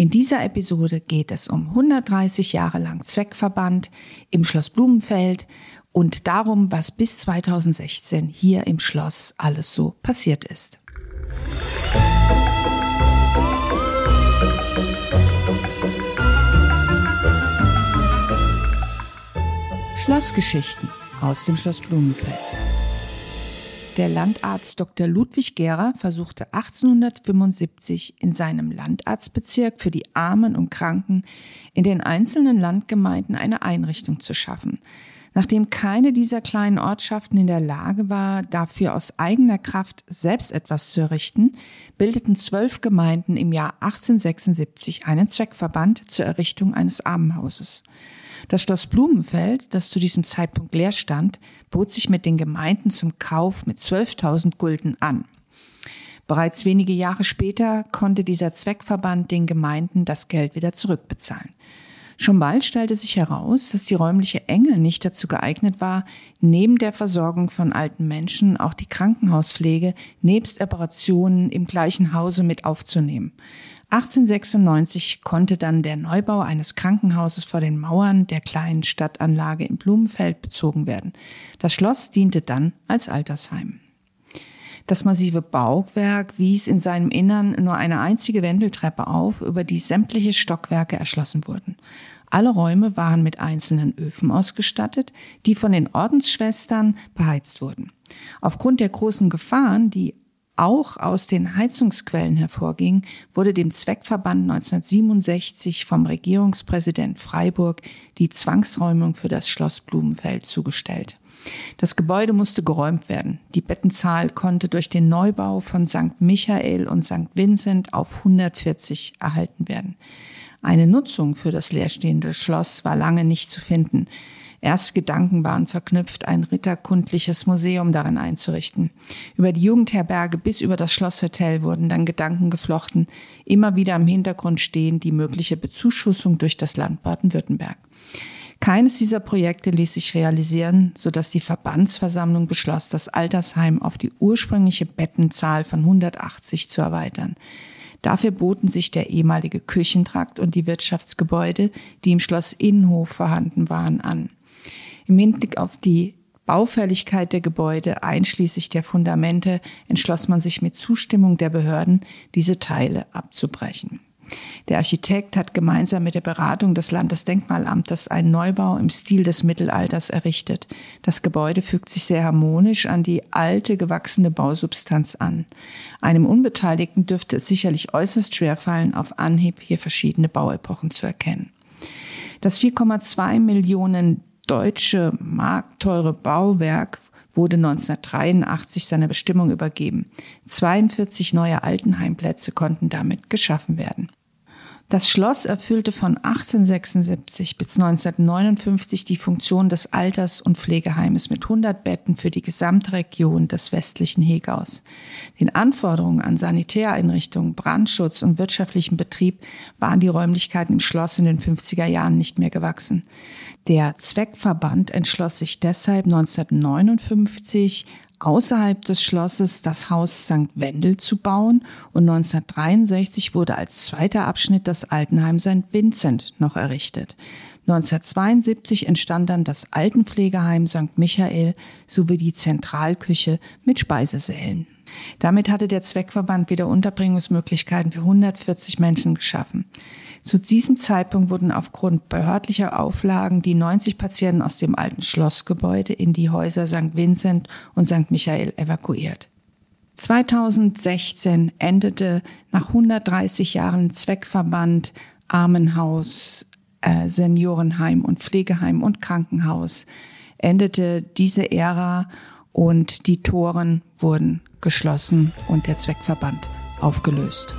In dieser Episode geht es um 130 Jahre lang Zweckverband im Schloss Blumenfeld und darum, was bis 2016 hier im Schloss alles so passiert ist. Schlossgeschichten aus dem Schloss Blumenfeld. Der Landarzt Dr. Ludwig Gera versuchte 1875 in seinem Landarztbezirk für die Armen und Kranken in den einzelnen Landgemeinden eine Einrichtung zu schaffen. Nachdem keine dieser kleinen Ortschaften in der Lage war, dafür aus eigener Kraft selbst etwas zu errichten, bildeten zwölf Gemeinden im Jahr 1876 einen Zweckverband zur Errichtung eines Armenhauses. Das Schloss Blumenfeld, das zu diesem Zeitpunkt leer stand, bot sich mit den Gemeinden zum Kauf mit 12.000 Gulden an. Bereits wenige Jahre später konnte dieser Zweckverband den Gemeinden das Geld wieder zurückbezahlen. Schon bald stellte sich heraus, dass die räumliche Enge nicht dazu geeignet war, neben der Versorgung von alten Menschen auch die Krankenhauspflege nebst Operationen im gleichen Hause mit aufzunehmen. 1896 konnte dann der Neubau eines Krankenhauses vor den Mauern der kleinen Stadtanlage in Blumenfeld bezogen werden. Das Schloss diente dann als Altersheim. Das massive Bauwerk wies in seinem Innern nur eine einzige Wendeltreppe auf, über die sämtliche Stockwerke erschlossen wurden. Alle Räume waren mit einzelnen Öfen ausgestattet, die von den Ordensschwestern beheizt wurden. Aufgrund der großen Gefahren, die auch aus den Heizungsquellen hervorging, wurde dem Zweckverband 1967 vom Regierungspräsident Freiburg die Zwangsräumung für das Schloss Blumenfeld zugestellt. Das Gebäude musste geräumt werden. Die Bettenzahl konnte durch den Neubau von St. Michael und St. Vincent auf 140 erhalten werden. Eine Nutzung für das leerstehende Schloss war lange nicht zu finden. Erste Gedanken waren verknüpft, ein ritterkundliches Museum darin einzurichten. Über die Jugendherberge bis über das Schlosshotel wurden dann Gedanken geflochten, immer wieder im Hintergrund stehen die mögliche Bezuschussung durch das Land Baden-Württemberg. Keines dieser Projekte ließ sich realisieren, sodass die Verbandsversammlung beschloss, das Altersheim auf die ursprüngliche Bettenzahl von 180 zu erweitern. Dafür boten sich der ehemalige Küchentrakt und die Wirtschaftsgebäude, die im Schloss Innenhof vorhanden waren, an. Im Hinblick auf die Baufälligkeit der Gebäude einschließlich der Fundamente entschloss man sich mit Zustimmung der Behörden, diese Teile abzubrechen. Der Architekt hat gemeinsam mit der Beratung des Landesdenkmalamtes einen Neubau im Stil des Mittelalters errichtet. Das Gebäude fügt sich sehr harmonisch an die alte, gewachsene Bausubstanz an. Einem Unbeteiligten dürfte es sicherlich äußerst schwer fallen, auf Anhieb hier verschiedene Bauepochen zu erkennen. Das 4,2 Millionen deutsche marktteure Bauwerk wurde 1983 seiner Bestimmung übergeben. 42 neue Altenheimplätze konnten damit geschaffen werden. Das Schloss erfüllte von 1876 bis 1959 die Funktion des Alters- und Pflegeheimes mit 100 Betten für die gesamte Region des westlichen Hegaus. Den Anforderungen an Sanitäreinrichtungen, Brandschutz und wirtschaftlichen Betrieb waren die Räumlichkeiten im Schloss in den 50er Jahren nicht mehr gewachsen. Der Zweckverband entschloss sich deshalb 1959 außerhalb des Schlosses das Haus St. Wendel zu bauen und 1963 wurde als zweiter Abschnitt das Altenheim St. Vincent noch errichtet. 1972 entstand dann das Altenpflegeheim St. Michael sowie die Zentralküche mit Speisesälen. Damit hatte der Zweckverband wieder Unterbringungsmöglichkeiten für 140 Menschen geschaffen. Zu diesem Zeitpunkt wurden aufgrund behördlicher Auflagen die 90 Patienten aus dem alten Schlossgebäude in die Häuser St. Vincent und St. Michael evakuiert. 2016 endete nach 130 Jahren Zweckverband, Armenhaus, äh, Seniorenheim und Pflegeheim und Krankenhaus endete diese Ära und die Toren wurden geschlossen und der Zweckverband aufgelöst.